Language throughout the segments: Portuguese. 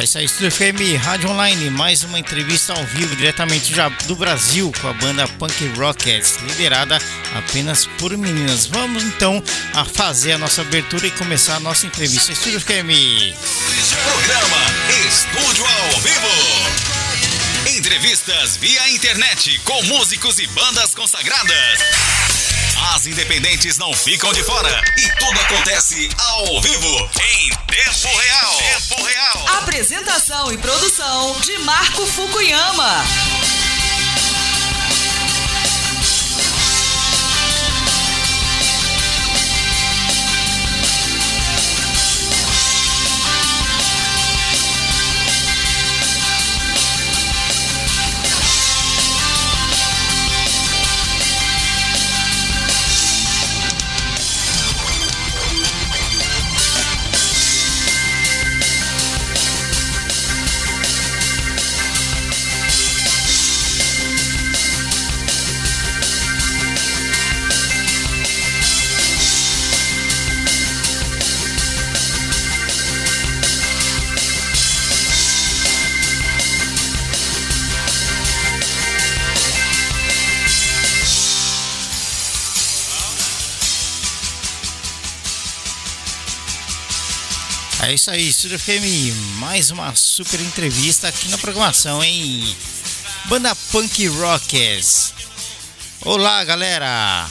É isso aí, Estúdio FM, Rádio Online, mais uma entrevista ao vivo diretamente já do Brasil com a banda Punk Rockets, liderada apenas por meninas. Vamos então a fazer a nossa abertura e começar a nossa entrevista. Estúdio FM. Programa Estúdio ao Vivo. Entrevistas via internet com músicos e bandas consagradas. As independentes não ficam de fora e tudo acontece ao vivo, em tempo real. Tempo real. Apresentação e produção de Marco Fukuyama. É isso aí, Estúdio FM, mais uma super entrevista aqui na programação, hein? Banda Punk Rockers. Olá, galera!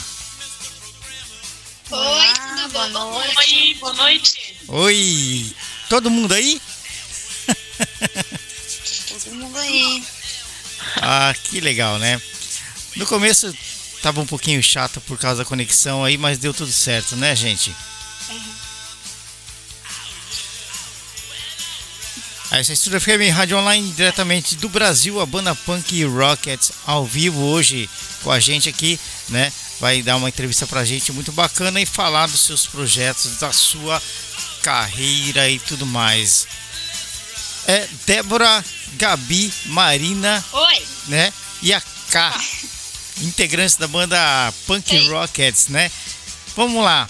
Oi, tudo bom? Boa noite. Oi, boa noite. Oi! Todo mundo aí? Todo mundo aí. Ah, que legal, né? No começo tava um pouquinho chato por causa da conexão aí, mas deu tudo certo, né, gente? Essa é Estúdio FM Rádio Online diretamente do Brasil, a banda Punk Rockets ao vivo hoje com a gente aqui, né? Vai dar uma entrevista pra gente muito bacana e falar dos seus projetos, da sua carreira e tudo mais. É Débora, Gabi, Marina, Oi. né? E a K, integrantes da banda Punk Ei. Rockets, né? Vamos lá.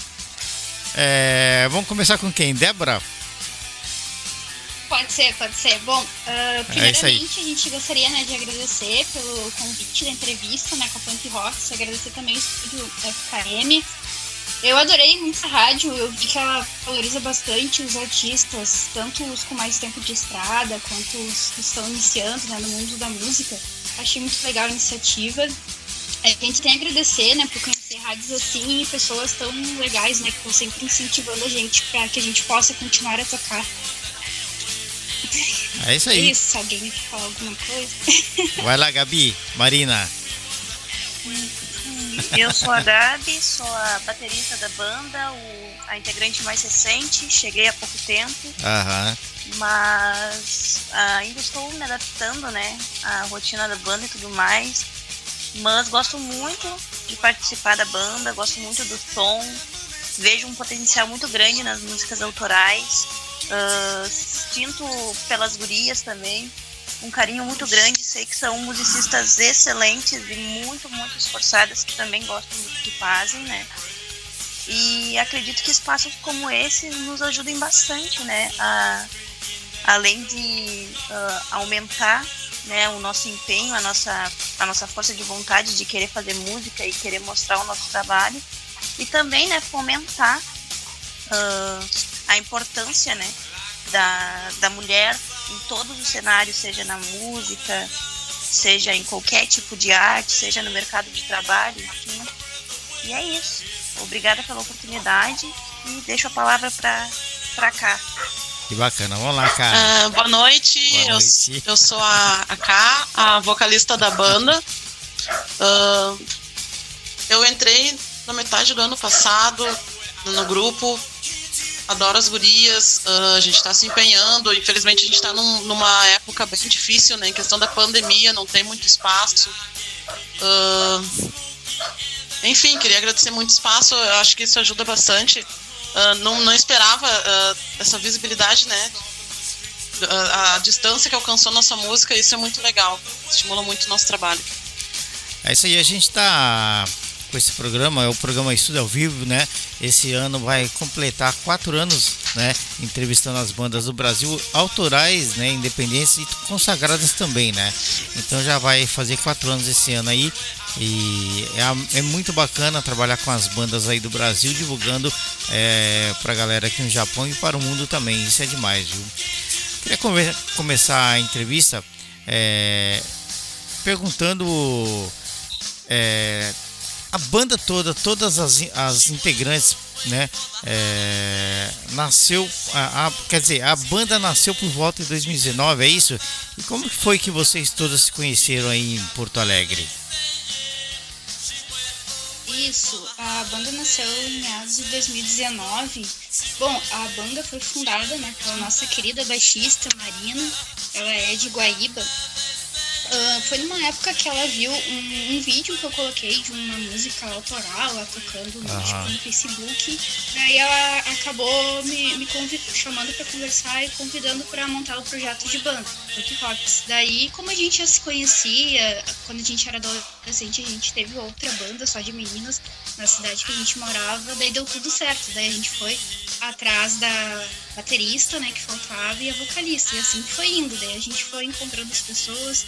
É, vamos começar com quem? Débora? Pode ser, pode ser. Bom, É aí. primeiramente a gente gostaria né, de agradecer pelo convite da entrevista né, com a Punk Rocks, agradecer também o estúdio FKM. Eu adorei muito a rádio, eu vi que ela valoriza bastante os artistas, tanto os com mais tempo de estrada, quanto os que estão iniciando né, no mundo da música. Achei muito legal a iniciativa. A gente tem a agradecer, né, por conhecer rádios assim e pessoas tão legais, né, que estão sempre incentivando a gente para que a gente possa continuar a tocar. É isso aí. isso, alguém quer falar alguma coisa? Vai lá, Gabi, Marina. Eu sou a Gabi, sou a baterista da banda, o- a integrante mais recente, cheguei há pouco tempo, Aham. mas ah, ainda estou me adaptando, né, à rotina da banda e tudo mais. Mas gosto muito de participar da banda, gosto muito do som, vejo um potencial muito grande nas músicas autorais, ah, sinto pelas gurias também um carinho muito grande, sei que são musicistas excelentes e muito, muito esforçadas que também gostam do que fazem, né? E acredito que espaços como esse nos ajudem bastante, né? A, além de ah, aumentar né, o nosso empenho, a nossa, a nossa força de vontade de querer fazer música e querer mostrar o nosso trabalho. E também, né, fomentar ah, a importância, né, da, da mulher em todos os cenários, seja na música, seja em qualquer tipo de arte, seja no mercado de trabalho, enfim. E é isso. Obrigada pela oportunidade e deixo a palavra para cá. Que bacana. Vamos lá, cara. Ah, boa noite, Boa Eu, noite. eu sou a, a Ká, a vocalista da banda. Ah, eu entrei na metade do ano passado no grupo, adoro as gurias, ah, a gente está se empenhando. Infelizmente, a gente está numa época bem difícil, né? Em questão da pandemia, não tem muito espaço. Ah, enfim, queria agradecer muito espaço, eu acho que isso ajuda bastante. Ah, não, não esperava essa visibilidade, né? A, a distância que alcançou nossa música, isso é muito legal. Estimula muito o nosso trabalho. É isso aí, a gente tá com esse programa, é o programa Estudo ao Vivo, né? Esse ano vai completar quatro anos, né? Entrevistando as bandas do Brasil, autorais, né? Independentes e consagradas também, né? Então já vai fazer quatro anos esse ano aí. E é, é muito bacana trabalhar com as bandas aí do Brasil, divulgando é, pra galera aqui no Japão e para o mundo também. Isso é demais, viu? Queria come começar a entrevista é, perguntando é, a banda toda, todas as, as integrantes, né? É, nasceu, a, a, quer dizer, a banda nasceu por volta de 2019, é isso? E como foi que vocês todas se conheceram aí em Porto Alegre? Isso, a banda nasceu em meados de 2019. Bom, a banda foi fundada né, pela nossa querida baixista Marina, ela é de Guaíba, Uh, foi numa época que ela viu um, um, vídeo que eu coloquei de uma música autoral lá tocando no, tipo, no Facebook. Daí ela acabou me, me chamando para conversar e convidando para montar o projeto de banda, Rock Rocks. Daí, como a gente já se conhecia, quando a gente era adolescente, a gente teve outra banda só de meninas na cidade que a gente morava, daí deu tudo certo. Daí a gente foi atrás da baterista, né, que faltava, e a vocalista. E assim foi indo. Daí a gente foi encontrando as pessoas,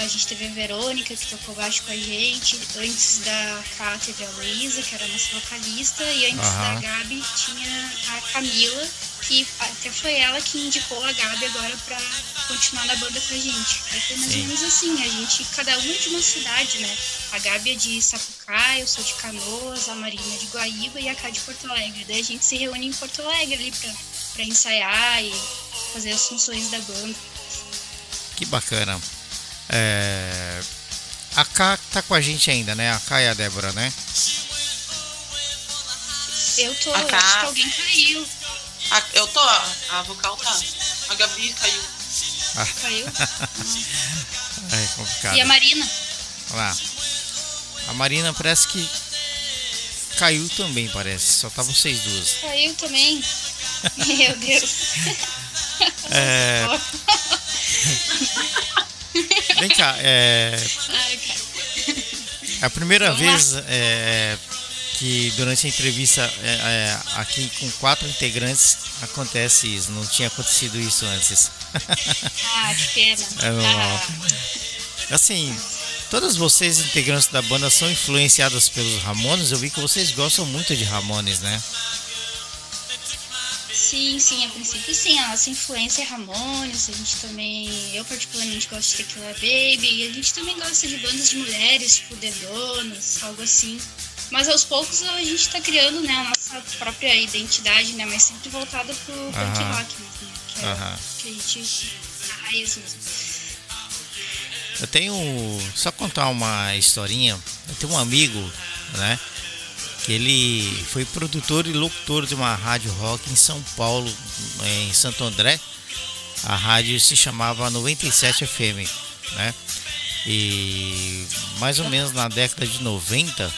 a gente teve a Verônica, que tocou baixo com a gente. Antes da Ká teve a Luísa, que era a nossa vocalista. E antes uhum. da Gabi tinha a Camila, que até foi ela que indicou a Gabi agora pra continuar na banda com a gente. Aí foi mais ou menos assim, a gente, cada uma de uma cidade, né? A Gabi é de Sapucaia, eu sou de Canoas, a Marina é de Guaíba e a Cá de Porto Alegre. Daí a gente se reúne em Porto Alegre ali pra, pra ensaiar e fazer as funções da banda. Que bacana. É... A K tá com a gente ainda, né? A K e a Débora, né? Eu tô, acho que alguém caiu. A, eu tô, a vocal tá. A Gabi caiu. Ah. Caiu? é complicado. E a Marina? Lá. A Marina parece que caiu também, parece. Só tá vocês duas. Caiu também. Meu Deus. É... Vem cá, é. É a primeira Vamos vez é, que durante a entrevista é, é, aqui com quatro integrantes acontece isso. Não tinha acontecido isso antes. Ah, que pena. É, assim, todas vocês integrantes da banda são influenciadas pelos Ramones. Eu vi que vocês gostam muito de Ramones, né? Sim, sim, a princípio sim, a nossa influência é Ramones, a gente também, eu particularmente gosto de Tequila Baby, e a gente também gosta de bandas de mulheres, tipo The Donuts, algo assim. Mas aos poucos a gente tá criando, né, a nossa própria identidade, né, mas sempre voltada pro punk rock mesmo, né, que é que a gente raiz mesmo. Eu tenho, só contar uma historinha, eu tenho um amigo, né, ele foi produtor e locutor de uma rádio rock em São Paulo, em Santo André. A rádio se chamava 97 FM, né? E mais ou menos na década de 90, eu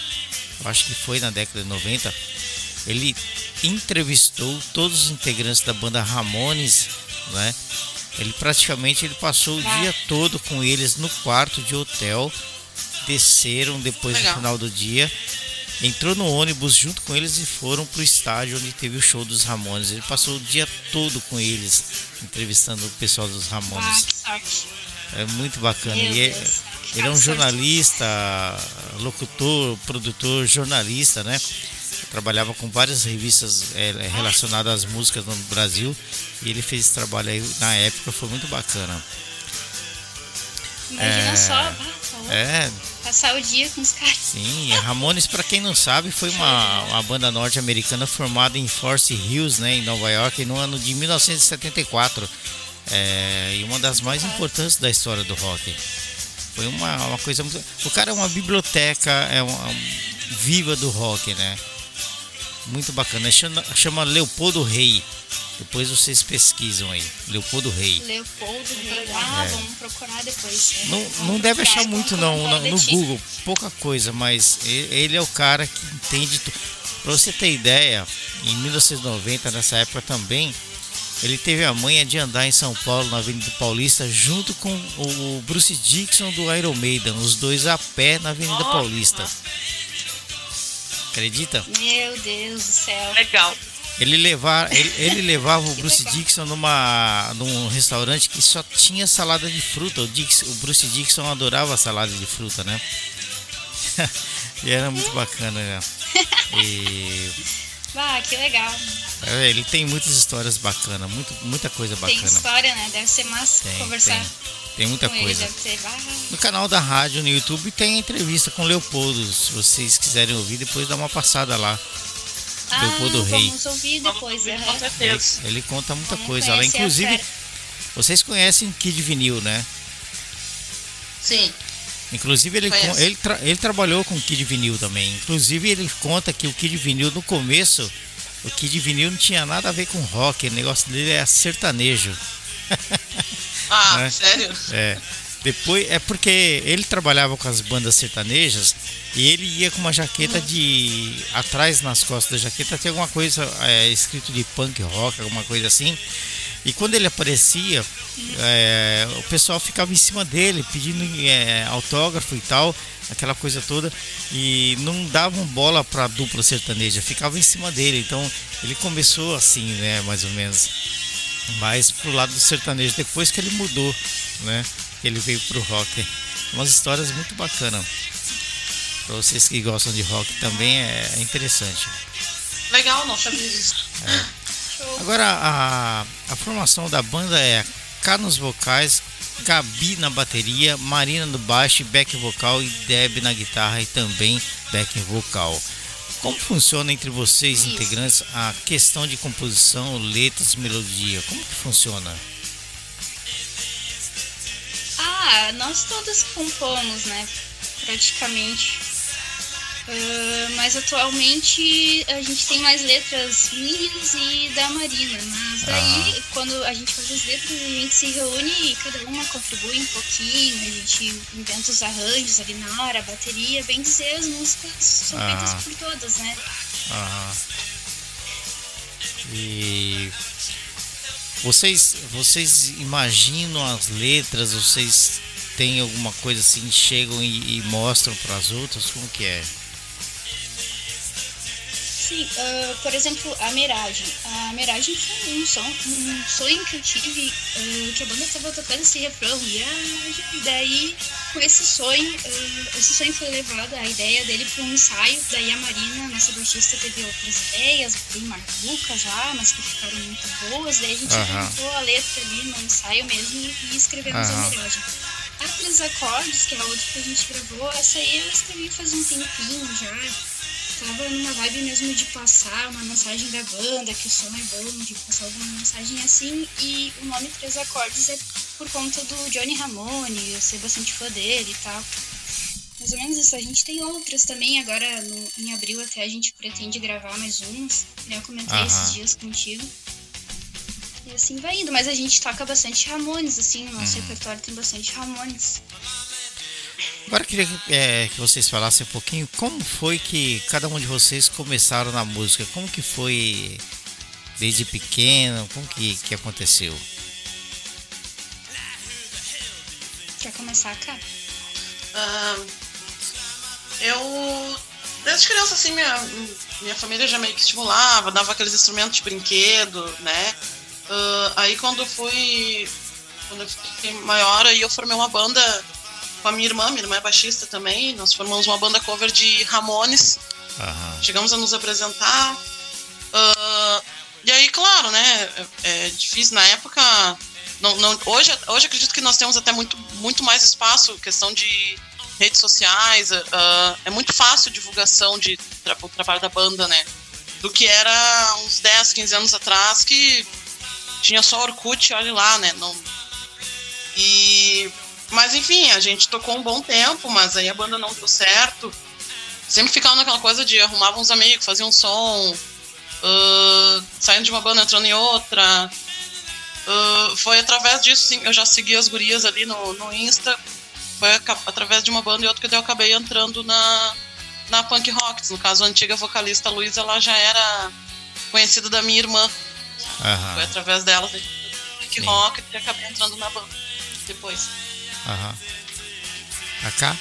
acho que foi na década de 90, ele entrevistou todos os integrantes da banda Ramones, né? Ele praticamente ele passou o dia todo com eles no quarto de hotel, desceram depois Legal. do final do dia entrou no ônibus junto com eles e foram pro estádio onde teve o show dos Ramones. Ele passou o dia todo com eles, entrevistando o pessoal dos Ramones. é muito bacana. E é, ele é um jornalista, locutor, produtor, jornalista, né? Trabalhava com várias revistas é, relacionadas às músicas no Brasil e ele fez esse trabalho aí na época, foi muito bacana. Imagina é, só, é, passar o dia com os caras. Sim, Ramones, para quem não sabe, foi uma, uma banda norte-americana formada em Forest Hills, né, em Nova York, no ano de 1974. É, e uma das mais importantes da história do rock. Foi uma, uma coisa muito. O cara é uma biblioteca é uma, uma viva do rock, né? Muito bacana. Chama, chama Leopoldo Rei. Depois vocês pesquisam aí. Leopoldo Rei. Leopoldo Rei. Ah, é. vamos procurar depois. Né? Não, não deve achar muito não no, no Google. Pouca coisa, mas ele é o cara que entende tudo. Pra você ter ideia, em 1990, nessa época também, ele teve a manha de andar em São Paulo, na Avenida Paulista, junto com o Bruce Dixon do Iron Maiden, os dois a pé na Avenida Paulista. Acredita? Meu Deus do céu. Legal. Ele, levar, ele, ele levava o Bruce legal. Dixon numa, num restaurante que só tinha salada de fruta. O, Dix, o Bruce Dixon adorava salada de fruta, né? e era muito bacana, né? E Ah, que legal. é, ele tem muitas histórias bacanas, muito, muita coisa Tem bacana. história, né? Deve ser massa Tem, conversar tem. Tem muita com ele. coisa. Deve ser. No canal da rádio, no YouTube, tem entrevista com o Leopoldo. Se vocês quiserem ouvir, depois dá uma passada lá. ah Leopoldo Rei. vamos ouvir Vamos depois. ouvir, aham. com Ele, certeza. ele conta muita Vamos coisa lá. Inclusive, vocês conhecem Kid Vinil, né? Sim. Inclusive, ele, ele, tra- ele trabalhou com o Kid Vinil também. Inclusive, ele conta que o Kid Vinil, no começo, o Kid Vinil não tinha nada a ver com rock. O negócio dele é sertanejo. Ah, É. sério? É. Depois, é porque ele trabalhava com as bandas sertanejas e ele ia com uma jaqueta de. Atrás nas costas da jaqueta tinha alguma coisa é, escrito de punk rock, alguma coisa assim. E quando ele aparecia, é, o pessoal ficava em cima dele pedindo é, autógrafo e tal, aquela coisa toda, e não davam bola pra dupla sertaneja, ficava em cima dele. Então ele começou assim, né, mais ou menos mais pro lado do sertanejo depois que ele mudou, né? Ele veio pro rock. Umas histórias muito bacanas. Pra vocês que gostam de rock também é interessante. Legal, não sabia disso. Agora a, a formação da banda é K nos vocais, Gabi na bateria, Marina no baixo, back vocal e Deb na guitarra e também back vocal. Como funciona entre vocês Isso. integrantes a questão de composição, letras, melodia? Como que funciona? Ah, nós todas compomos, né? Praticamente. Ah, mas atualmente a gente tem mais letras minhas e da Marina. Mas daí, quando a gente faz as letras, a gente se reúne e cada uma contribui um pouquinho. A gente inventa os arranjos ali na hora, a bateria. Bem dizer, as músicas são Ah. feitas por todas, né? Aham. E vocês, vocês imaginam as letras? Vocês têm alguma coisa assim, chegam e, e mostram para as outras? Como que é? Sim, ah, por exemplo, a Miragem. A Miragem foi um, som, um sonho que eu tive, ah, que a banda estava tocando esse refrão, e daí, com esse sonho, ah, esse sonho foi levado, a ideia dele para um ensaio, daí a Marina, nossa baixista, teve outras ideias, bem malucas lá, mas que ficaram muito boas, daí a gente inventou a letra ali no ensaio mesmo e escrevemos Aham. a Miragem. A Três Acordes, que é a outra que a gente gravou, essa aí eu escrevi faz um tempinho já, tava numa vibe mesmo de passar uma mensagem da banda, que o som é bom, de passar alguma mensagem assim. E o nome Três Acordes é por conta do Johnny Ramone, eu ser bastante fã dele e tal. Mais ou menos isso. A gente tem outras também, agora no- em abril até a gente pretende gravar mais umas. né? Eu comentei Aham. esses dias contigo. E assim vai indo, mas a gente toca bastante Ramones, assim, o nosso repertório tem bastante Ramones. Agora eu queria que, é, que vocês falassem um pouquinho como foi que cada um de vocês começaram na música. Como que foi desde pequeno? Como que, que aconteceu? Quer começar, cara? Ah, eu, desde criança, assim, minha, minha família já meio que estimulava, dava aqueles instrumentos de brinquedo, né? Ah, aí quando eu fui, quando eu fiquei maior, aí eu formei uma banda com a minha irmã, minha irmã é baixista também, nós formamos uma banda cover de Ramones, chegamos a nos apresentar. Ah, e aí, claro, né? É, é difícil na época. Não, não, hoje, hoje acredito que nós temos até muito, muito mais espaço, questão de redes sociais. ah, é muito fácil divulgação de tra o trabalho da banda, né? Do que era uns 10, 15 anos atrás, que tinha só Orkut, olha lá, né? Não, e, mas enfim, a gente tocou um bom tempo, mas aí a banda não deu certo sempre ficava naquela coisa de arrumava uns amigos, fazia um som, ah, saindo de uma banda entrando em outra. Ah, foi através disso, sim, eu já segui as gurias ali no, no Insta. Foi através de uma banda e outra que eu acabei entrando na, na Punk Rocks. No caso, a antiga vocalista Luísa, ela já era conhecida da minha irmã. Foi Aham. através dela, da Punk. Rock, que acabei entrando na banda depois. Aham. A cá?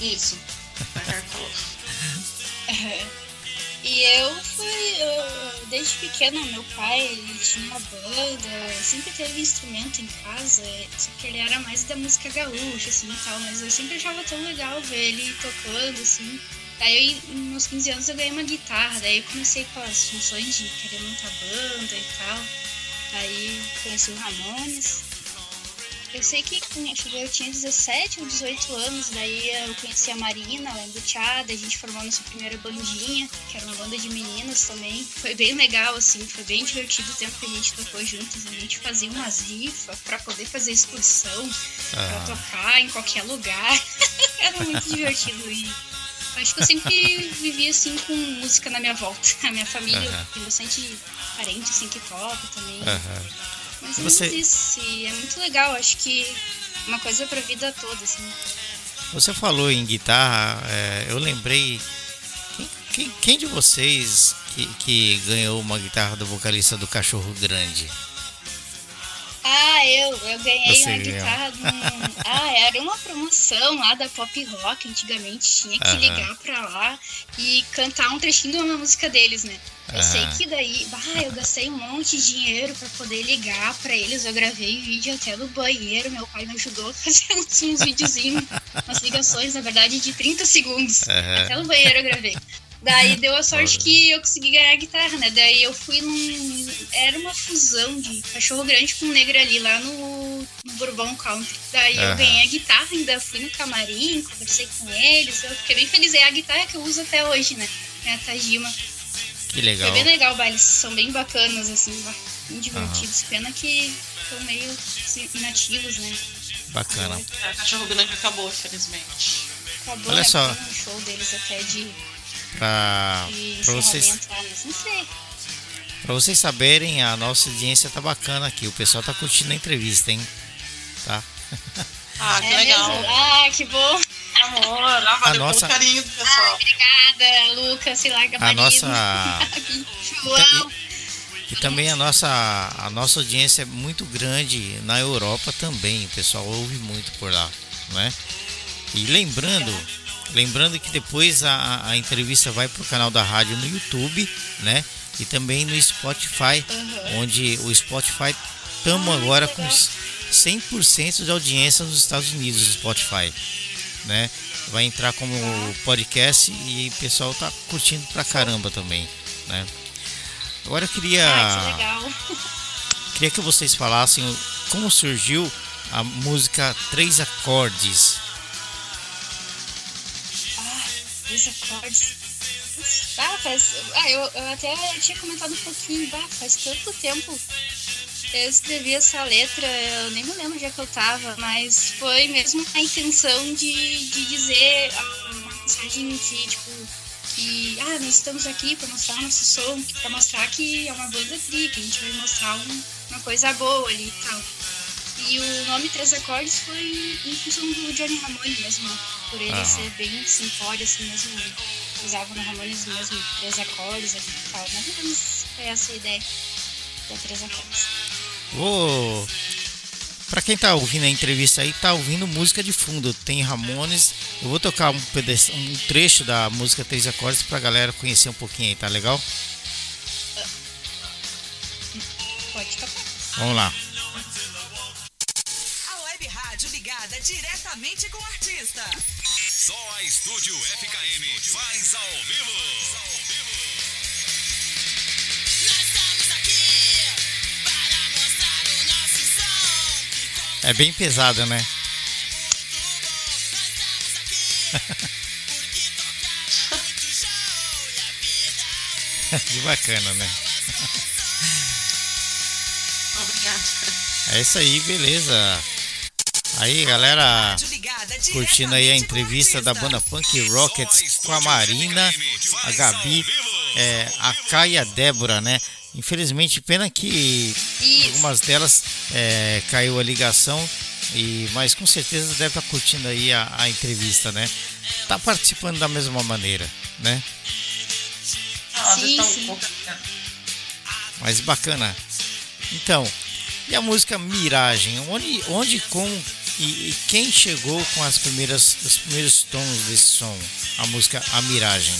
Isso. A Cacá falou. Aham. E eu fui, eu- desde pequena, meu pai ele tinha uma banda, sempre teve instrumento em casa, só que ele era mais da música gaúcha, assim e tal, mas eu sempre achava tão legal ver ele tocando, assim. Daí, nos meus 15 anos, eu ganhei uma guitarra, daí eu comecei com as funções de querer montar banda e tal. Aí conheci o Ramones. Eu sei que quando eu tinha 17 ou 18 anos, daí eu conheci a Marina, ela embuteada, a gente formou nossa primeira bandinha, que era uma banda de meninas também. Foi bem legal, assim, foi bem divertido o tempo que a gente tocou juntos. A gente fazia umas rifas pra poder fazer excursão, pra Ah, tocar em qualquer lugar. era muito divertido e acho que eu sempre vivi assim com música na minha volta. A minha família Aham. tem bastante parente assim que toca também. Mas é Você- muito isso, e é muito legal, acho que uma coisa pra vida toda, assim. Você falou em guitarra, é, eu lembrei. Quem, quem- quem de vocês que, que ganhou uma guitarra do vocalista do Cachorro Grande? Ah, eu, eu ganhei Você uma guitarra num... Ah, era uma promoção lá da Pop Rock, antigamente tinha que Aham. ligar pra lá e cantar um trechinho de uma música deles, né? Eu sei Aham. que daí, bah, eu gastei um monte de dinheiro pra poder ligar pra eles. Eu gravei vídeo até no banheiro. Meu pai me ajudou a fazer uns, uns videozinhos, umas ligações, na verdade, de 30 segundos. Aham. Até no banheiro eu gravei. Daí deu a sorte que eu consegui ganhar a guitarra, né? Daí eu fui num. Era uma fusão de cachorro grande com negro ali lá no, no Bourbon Country. Daí eu Aham. ganhei a guitarra, ainda fui no camarim, conversei com eles. Eu fiquei bem feliz. É a guitarra que eu uso até hoje, né? É a Tajima. Que legal. Foi bem legal o baile, são bem bacanas, assim, bem divertidos. Pena que estão meio assim, inativos, né? Bacana. É, cachorro grande acabou, infelizmente. Acabou, Olha né? só. Tem um show deles até de, Pra, pra vocês, sei. pra vocês saberem, a nossa audiência tá bacana aqui. O pessoal tá curtindo a entrevista, hein? Tá? Ah, que É legal. mesmo? Ah, que bom. Amor, ah, valeu nossa- pelo carinho do pessoal. Obrigada, Lucas, se larga A nossa. João. E também a nossa, a nossa audiência é muito grande na Europa também. O pessoal ouve muito por lá, né? E lembrando, lembrando que depois a, a entrevista vai pro canal da rádio no YouTube, né? E também no Spotify, Uhum. onde o Spotify estamos agora com legal. 100% de audiência nos Estados Unidos, o Spotify, né? Vai entrar como podcast e o pessoal tá curtindo pra caramba também, né? Agora eu queria Ah, que legal. Queria que vocês falassem o- como surgiu a música Três Acordes. Três acordes. Ah, faz. Ah, eu, eu até tinha comentado um pouquinho, bah, faz tanto tempo. Eu escrevi essa letra, eu nem me lembro onde é que eu tava, mas foi mesmo a intenção de, de dizer uma mensagem que, tipo, que ah, nós estamos aqui para mostrar nosso som, para mostrar que é uma banda tri, que a gente vai mostrar um- uma coisa boa ali e tal. E o nome Três Acordes foi em função do Johnny Ramone mesmo, por ele Aham. ser bem simplório assim mesmo. Usava no Ramones mesmo três acordes ali e tal. Mais ou menos foi essa a ideia da Três Acordes. Vou. Pra quem tá ouvindo a entrevista aí, tá ouvindo música de fundo. Tem Ramones. Eu vou tocar um, pedaço- um trecho da música Três Acordes pra galera conhecer um pouquinho aí, tá legal? Pode tocar. Vamos lá. Diretamente com o artista. Só a Estúdio FKM faz ao vivo. É bem pesada, né? que bacana, né? Obrigada. É isso aí, beleza. Aí, galera, curtindo aí a entrevista da banda Punk Rockets com a Marina, a Gabi, é, a Kai e a Débora, né? Infelizmente, pena que algumas delas é, caiu a ligação, e mas com certeza deve estar curtindo aí a, a entrevista, né? Tá participando da mesma maneira, né? Sim, sim. Mas bacana. Então, e a música Miragem? Onde, onde com e, e quem chegou com as primeiras, os primeiros tons desse som? A música A Miragem.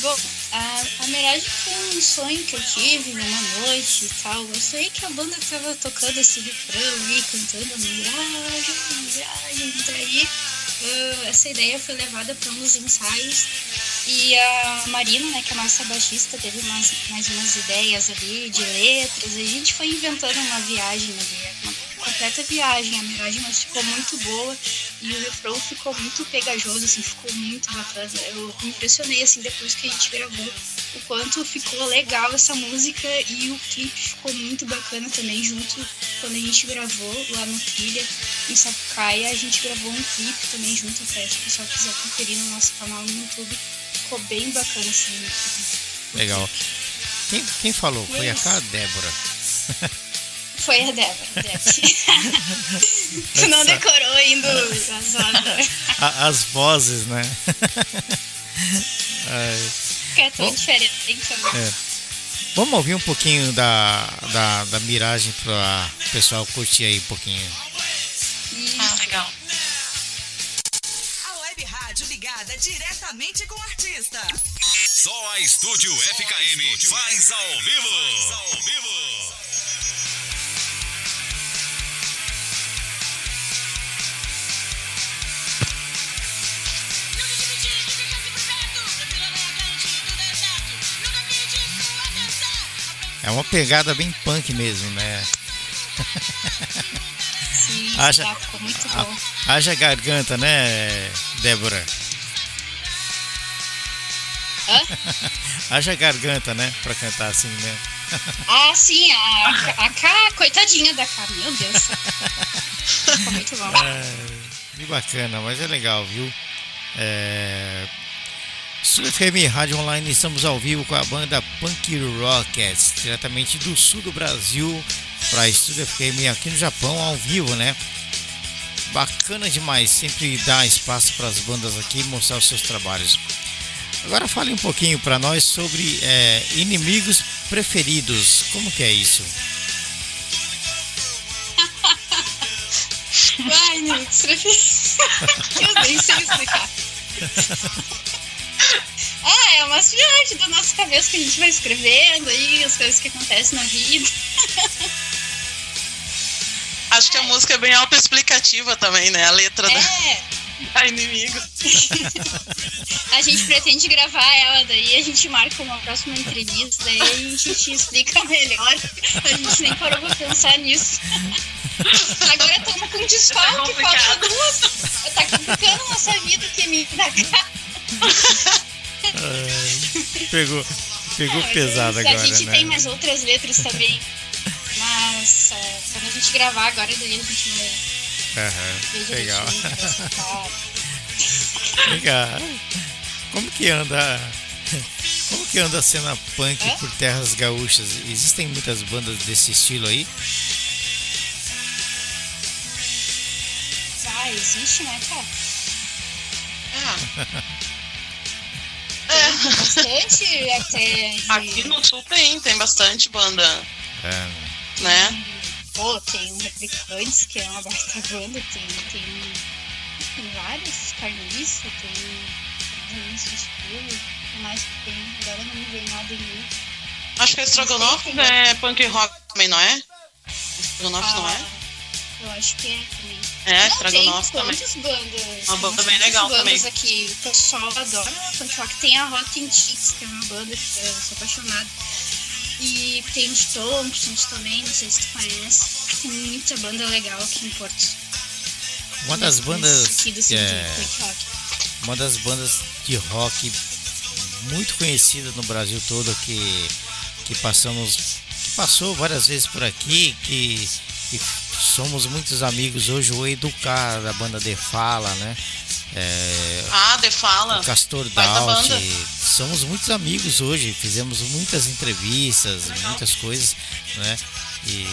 Bom, a, a Mirage foi um sonho que eu tive numa noite e tal. Eu sonhei que a banda tava tocando esse refrão e cantando Mirage, Mirage. Daí uh, essa ideia foi levada para uns ensaios e a Marina, né, que é a nossa baixista, teve mais, mais umas ideias ali de letras. A gente foi inventando uma viagem ali, completa viagem. A miragem mas ficou muito boa e o refrão ficou muito pegajoso, assim, ficou muito bacana. Eu me impressionei, assim, depois que a gente gravou, o quanto ficou legal essa música e o clipe ficou muito bacana também, junto quando a gente gravou lá no Trilha, em Sapucaia, a gente gravou um clipe também junto, até se o pessoal quiser conferir no nosso canal no YouTube, ficou bem bacana, assim. Legal. Quem, quem falou? Foi a Débora. Foi a Débora, tu não decorou ainda as, as vozes, né? é tão Bom, diferente também. É. Vamos ouvir um pouquinho da, da, da miragem para o pessoal curtir aí um pouquinho. Ah, legal. A web rádio ligada diretamente com o artista. Só a Estúdio FKM faz ao vivo. Faz ao vivo. É uma pegada bem punk mesmo, né? Sim, haja, tá, ficou muito bom. Haja garganta, né, Débora? Hã? haja garganta, né? Pra cantar assim, né? Ah, sim, a, a K, coitadinha da K, meu Deus. Ficou muito bom. É, que bacana, mas é legal, viu? É, Sul FM Rádio Online, estamos ao vivo com a banda Punk Rockets, diretamente do sul do Brasil para Estúdio FM aqui no Japão, ao vivo, né? Bacana demais, sempre dá espaço para as bandas aqui mostrar os seus trabalhos. Agora fale um pouquinho para nós sobre é, inimigos preferidos, como que é isso? Ai, inimigos preferidos. Eu nem sei explicar. Ah, é umas viagens da nossa cabeça que a gente vai escrevendo aí, as coisas que acontecem na vida. Acho que a música é bem autoexplicativa também, né? A letra é. da, da inimigo. a gente pretende gravar ela, daí a gente marca uma próxima entrevista, daí a gente te explica melhor. A gente nem parou pra pensar nisso. Agora estamos com desfalque, tá falta duas. Tá complicando nossa vida que me dá cara pegou pegou é, pesado agora. A gente né? tem mais outras letras também. Mas é, quando a gente gravar agora, daí a gente vai. Uhum, legal. legal. Como que anda. Como que anda a cena punk Hã? por terras gaúchas? Existem muitas bandas desse estilo aí? Ah, existe, né, cara? Ah. bastante até. De... Aqui no sul tem, tem bastante banda. É. Né? Pô, tem um Replicantes, que é uma baita banda, tem, tem, tem vários, Carniça, tem início de estilo, mais que tem, agora não me vem nada em mim. Acho que a Strogonoff é punk rock também, não é? Strogonoff ah, não é? Eu acho que é também. É, Strogonoff também. Quantas bandas? Uma banda bem legal também. aqui. O pessoal adora punk rock. Tem a Rotten Chicks, que é uma banda que eu sou apaixonada. E tem os Thompsons também, não sei se tu conhece. Tem muita banda legal aqui em Porto. Uma das bandas. Aqui do é... Uma das bandas de rock muito conhecida no Brasil todo que, que passamos. Que passou várias vezes por aqui, que, que somos muitos amigos hoje, o Educar da banda De Fala, né? É, ah, De Fala. O Castor Daut. Somos muitos amigos hoje, fizemos muitas entrevistas, muitas coisas, né? E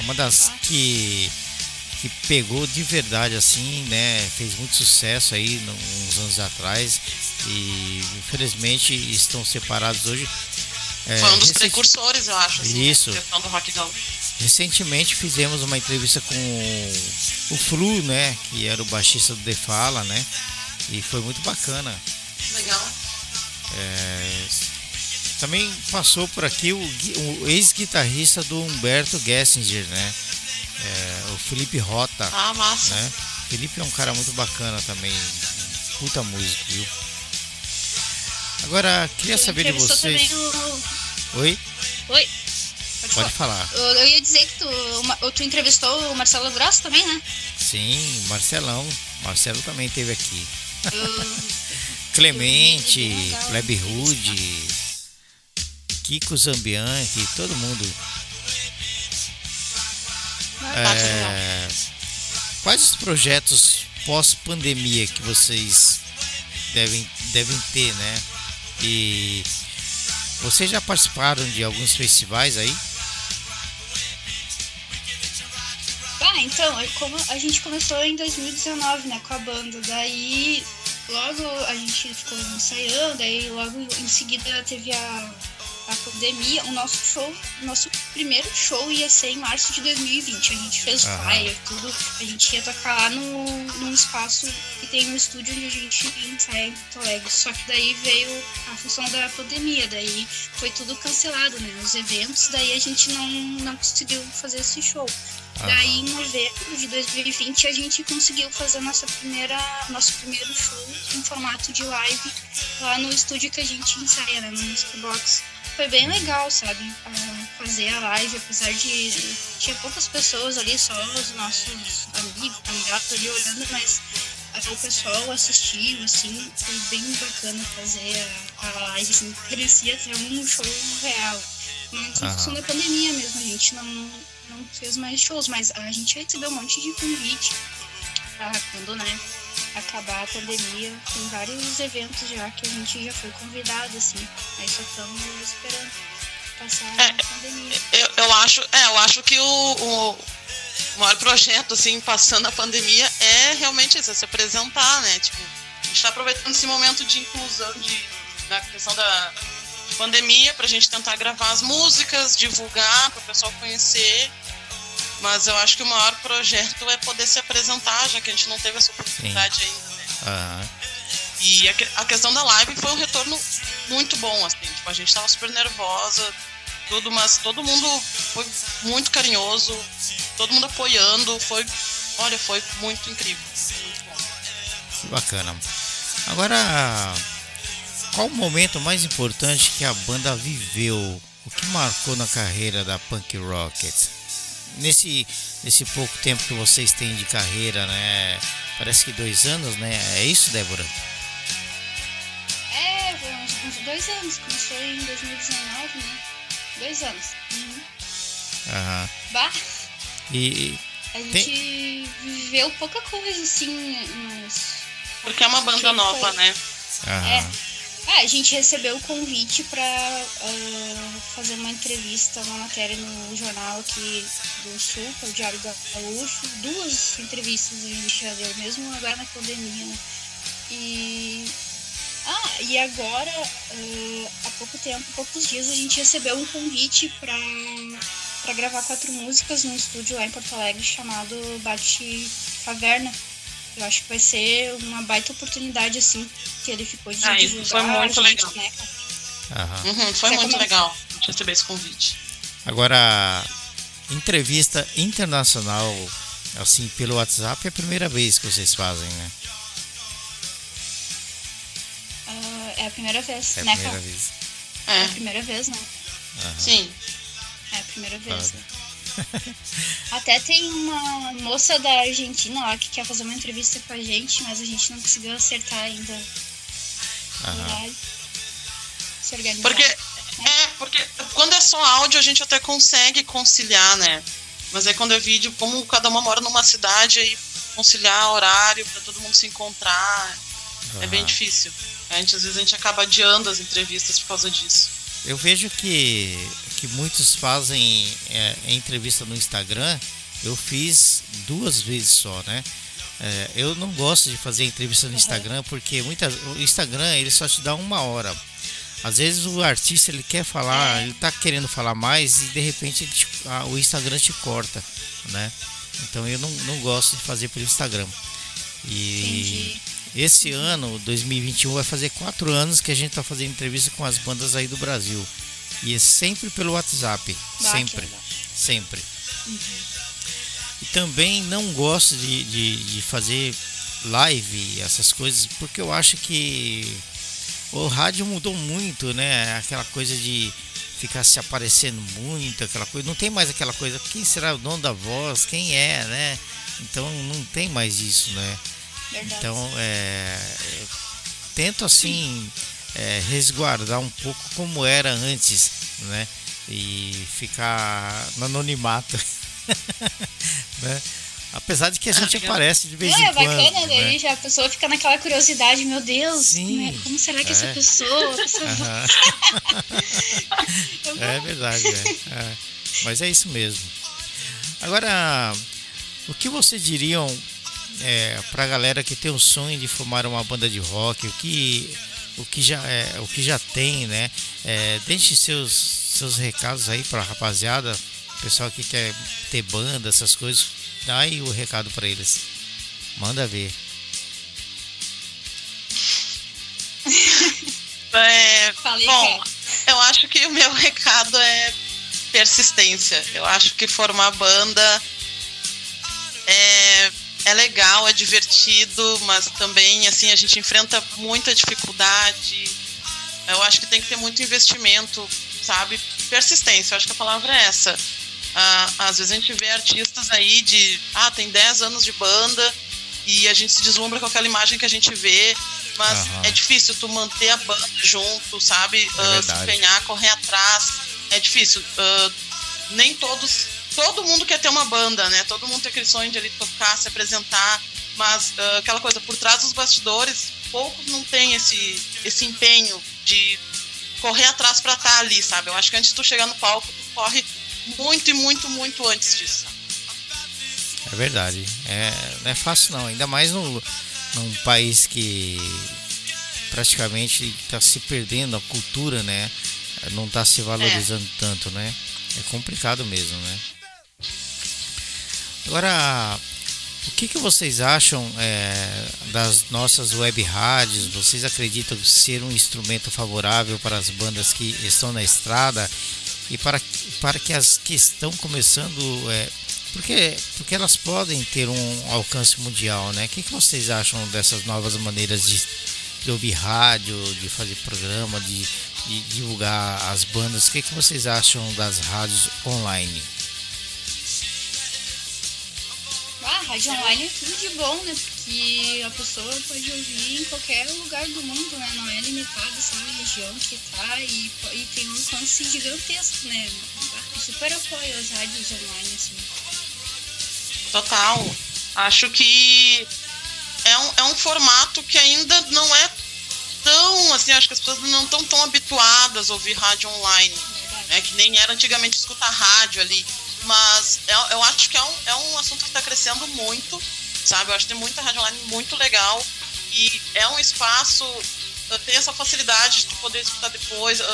uma das que que pegou de verdade assim, né? Fez muito sucesso aí uns anos atrás e infelizmente estão separados hoje. É, Foi um dos precursores, eu acho. Assim, Isso. Né? do rock Recentemente fizemos uma entrevista com o Flu, né? Que era o baixista do The Fala, né? E foi muito bacana. Legal. É, também passou por aqui o, o ex-guitarrista do Humberto Gessinger, né? É, o Felipe Rota, Ah, massa. né? Felipe é um cara muito bacana também, puta músico, viu? Agora, queria saber de vocês. também o- Oi? Oi? Pode, Pode falar. falar. Eu, ia dizer que tu, tu entrevistou o Marcelo Grosso também, né? Sim, Marcelão. Marcelo também teve aqui. Eu- Clemente. Plebe Rude, Kiko Zambianchi, todo mundo. É, quais os projetos pós-pandemia que vocês devem, devem ter, né? E vocês já participaram de alguns festivais aí? Ah, então, eu- como a gente começou em 2019, né, com a banda. Daí, logo a gente ficou ensaiando, aí logo em seguida teve a, a pandemia. O nosso show, o nosso primeiro show ia ser em março de 2020. A gente fez Aham. flyer, tudo. A gente ia tocar lá no, num espaço que tem um estúdio onde a gente ensaia em Porto Alegre. Só que daí veio a função da pandemia, daí foi tudo cancelado, né, os eventos. Daí a gente não, não conseguiu fazer esse show. Daí, em novembro de 2020, a gente conseguiu fazer nossa primeira, nosso primeiro show em formato de live lá no estúdio que a gente ensaia, né, no Music Box. Foi bem legal, sabe? ah, Fazer a live, apesar de. Tinha poucas pessoas ali, só os nossos amigos, familiares ali olhando, mas o pessoal assistiu, assim, foi bem bacana fazer a, a live, assim, parecia até um show real. Mas em função da pandemia mesmo, a gente não, não fez mais shows, mas a gente recebeu um monte de convite quando, né, acabar a pandemia. Tem vários eventos já que a gente já foi convidado, assim. Aí só estamos esperando passar É, a pandemia. Eu, eu acho, é, eu acho que o, o, o maior projeto, assim, passando a pandemia, é realmente isso, é se apresentar, né? Tipo, a gente tá aproveitando esse momento de inclusão de, na questão da pandemia pra gente tentar gravar as músicas, divulgar, para o pessoal conhecer. Mas eu acho que o maior projeto é poder se apresentar, já que a gente não teve essa oportunidade ainda, né? Aham. E a, que- a questão da live foi um retorno muito bom, assim. Tipo, a gente tava super nervosa, tudo, mas todo mundo foi muito carinhoso, todo mundo apoiando, foi. Olha, foi muito incrível. Muito bom. Que bacana. Agora, qual o momento mais importante que a banda viveu? O que marcou na carreira da Punk Rockets? Nesse, nesse pouco tempo que vocês têm de carreira, né? Parece que dois anos, né? É isso, Débora? É, foi uns, uns dois anos. Começou em 2019, né? Dois anos. Uhum. Aham. Bah, E a gente viveu pouca coisa, assim, mas Porque é uma banda Que nova, foi? né? aham. Ah, a gente recebeu o convite para fazer uma entrevista, uma matéria no jornal aqui do Sul, que é o Diário Gaúcho. Duas entrevistas a gente já deu, mesmo agora na pandemia. né? E. Ah, e agora, ah, há pouco tempo, poucos dias, a gente recebeu um convite para para gravar quatro músicas num estúdio lá em Porto Alegre chamado Bate Caverna. Eu acho que vai ser uma baita oportunidade, assim, que ele ficou de Ah, isso divulgar foi muito a gente, legal. né. Uhum, foi muito legal a receber esse convite. Agora, entrevista internacional, assim, pelo WhatsApp, é a primeira vez que vocês fazem, né? Ah, é a primeira vez, É a né, primeira vez. É a É, primeira vez, né? sim. É a primeira vez. Ah. né? Até tem uma moça da Argentina lá que quer fazer uma entrevista com a gente, mas a gente não conseguiu acertar ainda horário. Se organizar. Porque, é, porque quando é só áudio a gente até consegue conciliar, né? Mas aí quando é vídeo, como cada uma mora numa cidade, aí conciliar horário pra todo mundo se encontrar é bem difícil. A gente, às vezes a gente acaba adiando as entrevistas por causa disso. Eu vejo que, que muitos fazem é, entrevista no Instagram. Eu fiz duas vezes só, né? É, eu não gosto de fazer entrevista no Instagram porque muitas, o Instagram ele só te dá uma hora. Às vezes o artista ele quer falar, ele tá querendo falar mais e de repente te- ah, o Instagram te corta, né? Então eu não, não gosto de fazer pelo Instagram. E Entendi. esse ano, 2021, vai fazer quatro anos que a gente está fazendo entrevista com as bandas aí do Brasil. E é sempre pelo WhatsApp. Ah, sempre. Sempre. E também não gosto de, de, de fazer live, essas coisas, porque eu acho que o rádio mudou muito, né? Aquela coisa de ficar se aparecendo muito, aquela coisa. Não tem mais aquela coisa, quem será o dono da voz? Quem é, né? Então não tem mais isso, né? Verdade. Então, é, tento assim é, resguardar um pouco como era antes, né? E ficar no anonimato, né? Apesar de que a gente aparece de vez Não, em é quando. bacana, né? já a pessoa fica naquela curiosidade, meu Deus, Sim, como, é- como será que essa é. pessoa, essa Aham. Eu É verdade, é. É. Mas é isso mesmo. Agora, o que vocês diriam é, para a galera que tem o sonho de formar uma banda de rock? O que, o que, já, é, o que já tem, né? É, deixe seus, seus recados aí para a rapaziada, pessoal que quer ter banda, essas coisas. Dá aí o recado para eles. Manda ver. É, bom, cara. eu acho que o meu recado é persistência. Eu acho que formar banda é, é legal, é divertido, mas também assim a gente enfrenta muita dificuldade. Eu acho que tem que ter muito investimento, sabe? Persistência, eu acho que a palavra é essa. Ah, às vezes a gente vê artistas aí de, ah, tem 10 anos de banda e a gente se deslumbra com aquela imagem que a gente vê, mas Aham. é difícil tu manter a banda junto, sabe? Ah, se verdade. empenhar, correr atrás. É difícil. Ah, nem todos. Todo mundo quer ter uma banda, né? Todo mundo tem aquele sonho de ali tocar, se apresentar. Mas ah, aquela coisa, por trás dos bastidores, poucos não têm esse, esse empenho de correr atrás pra estar ali, sabe? Eu acho que antes de tu chegar no palco, tu corre muito e muito, muito antes disso. É verdade. É, não é fácil não, ainda mais no, num país que praticamente está se perdendo a cultura, né? Não está se valorizando tanto, né? É complicado mesmo, né? Agora, o que, que vocês acham é, das nossas web rádios? Vocês acreditam ser um instrumento favorável para as bandas que estão na estrada e para, para que as que estão começando é, porque, porque elas podem ter um alcance mundial, né? O que, que vocês acham dessas novas maneiras de, de ouvir rádio, de fazer programa, de, de divulgar as bandas? O que, que vocês acham das rádios online? Rádio online é tudo de bom, né? Porque a pessoa pode ouvir em qualquer lugar do mundo, né? Não é limitado só à região que tá e, e tem um alcance gigantesco, né? Eu super apoio as rádios online, assim. Total. Acho que é um, é um formato que ainda não é tão assim, acho que as pessoas não estão tão habituadas a ouvir rádio online, Verdade. né? Que nem era antigamente escutar rádio ali. Mas eu, eu acho que é um, é um assunto que está crescendo muito, sabe? Eu acho que tem muita rádio online muito legal e é um espaço tem essa facilidade de poder escutar depois, uh,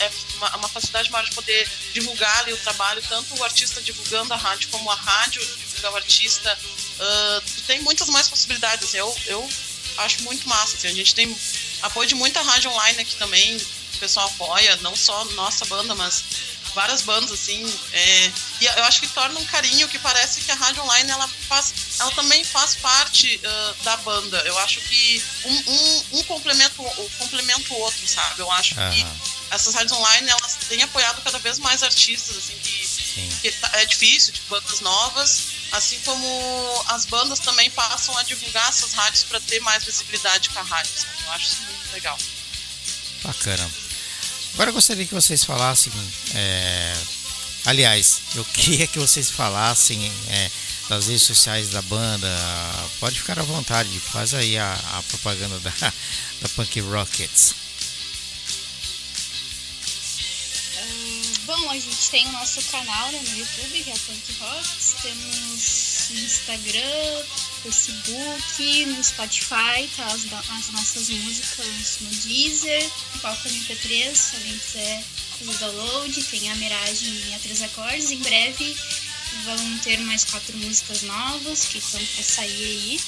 é uma, uma facilidade maior de poder divulgar ali o trabalho, tanto o artista divulgando a rádio como a rádio divulgar o artista. Uh, tem muitas mais possibilidades. eu, eu acho muito massa. Assim, a gente tem apoio de muita rádio online aqui também, o pessoal apoia, não só nossa banda, mas várias bandas, assim. é, e eu acho que torna um carinho que parece que a rádio online ela faz, ela também faz parte ah, da banda. Eu acho que um, um, um complementa, o- complementa o outro, sabe? Eu acho que Aham. essas rádios online elas têm apoiado cada vez mais artistas, assim, que, Sim. que tá- é difícil, de bandas novas, assim como as bandas também passam a divulgar essas rádios para ter mais visibilidade com a rádio. sabe? Eu acho isso muito legal. Bacana. Agora eu gostaria que vocês falassem. é, aliás, eu queria que vocês falassem é, das redes sociais da banda. Pode ficar à vontade, faz aí a, a propaganda da, da Punk Rockets. Ah, bom, a gente tem o nosso canal né, no YouTube, que é Punk Rocks. Temos Instagram, Facebook, no Spotify, tá as, as nossas músicas no Deezer, no palco MP3, se alguém quiser fazer download. Tem a Miragem a três acordes. Em breve vão ter mais quatro músicas novas que estão para sair aí.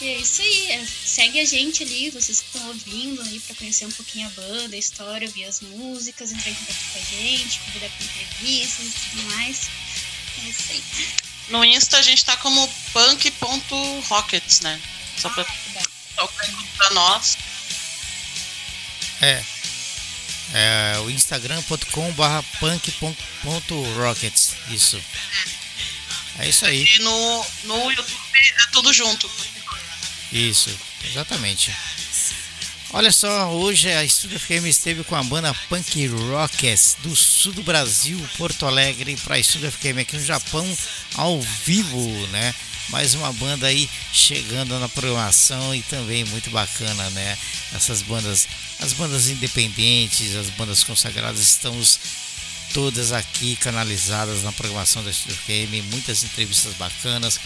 E é isso aí. É, segue a gente ali, vocês que estão ouvindo aí para conhecer um pouquinho a banda, a história, ouvir as músicas, entrar em contato com a gente, convidar para entrevistas e tudo mais. É isso aí. No Insta a gente tá como punk.rockets, né? Só pra, só pra nós. É. É o instagram.com barra punk.rockets. Isso. É isso aí. E no, no YouTube é tudo junto. Isso, exatamente. Olha só, hoje a Estúdio FM esteve com a banda Punk Rockets do sul do Brasil, Porto Alegre, para a Estúdio FM aqui no Japão, ao vivo, né? Mais uma banda aí chegando na programação e também muito bacana, né? Essas bandas, as bandas independentes, as bandas consagradas, estamos todas aqui canalizadas na programação da Estúdio FM, muitas entrevistas bacanas.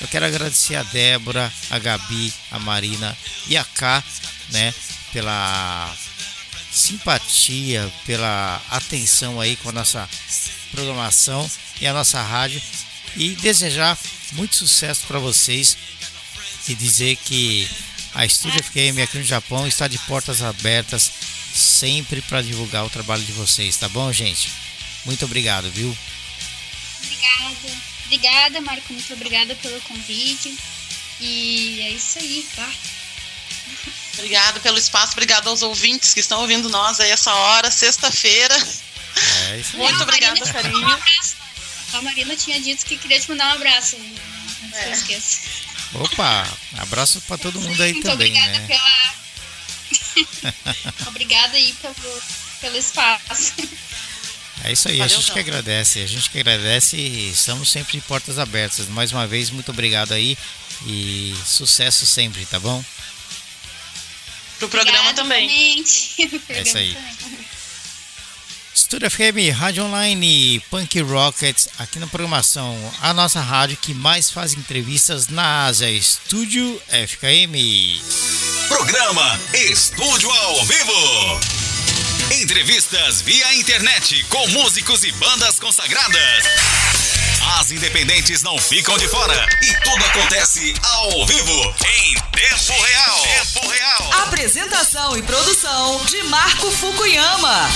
Eu quero agradecer a Débora, a Gabi, a Marina e a K, né, pela simpatia, pela atenção aí com a nossa programação e a nossa rádio e desejar muito sucesso para vocês e dizer que a Estúdio FM aqui no Japão está de portas abertas sempre para divulgar o trabalho de vocês, tá bom, gente? Muito obrigado, viu? Obrigada. Obrigada, Marco. Muito obrigada pelo convite. E é isso aí, tá? Obrigada pelo espaço, obrigada aos ouvintes que estão ouvindo nós aí essa hora, sexta-feira. É isso aí. Muito obrigada. Um abraço. A Marina tinha dito que queria te mandar um abraço. Não se É. esqueça. Opa, abraço para todo mundo aí Muito também, obrigada né? pela. obrigada aí pelo, pelo espaço. É isso aí, a Valeu, gente que agradece, a gente que agradece e estamos sempre de portas abertas. Mais uma vez, muito obrigado aí e sucesso sempre, tá bom? Pro programa Obrigada, também. É isso aí. Estúdio FM, Rádio Online, Punk Rockets, aqui na programação, a nossa rádio que mais faz entrevistas na Ásia, Estúdio FKM. Programa Estúdio ao Vivo. Entrevistas via internet com músicos e bandas consagradas. As independentes não ficam de fora e tudo acontece ao vivo, em tempo real. Tempo real. Apresentação e produção de Marco Fukuyama.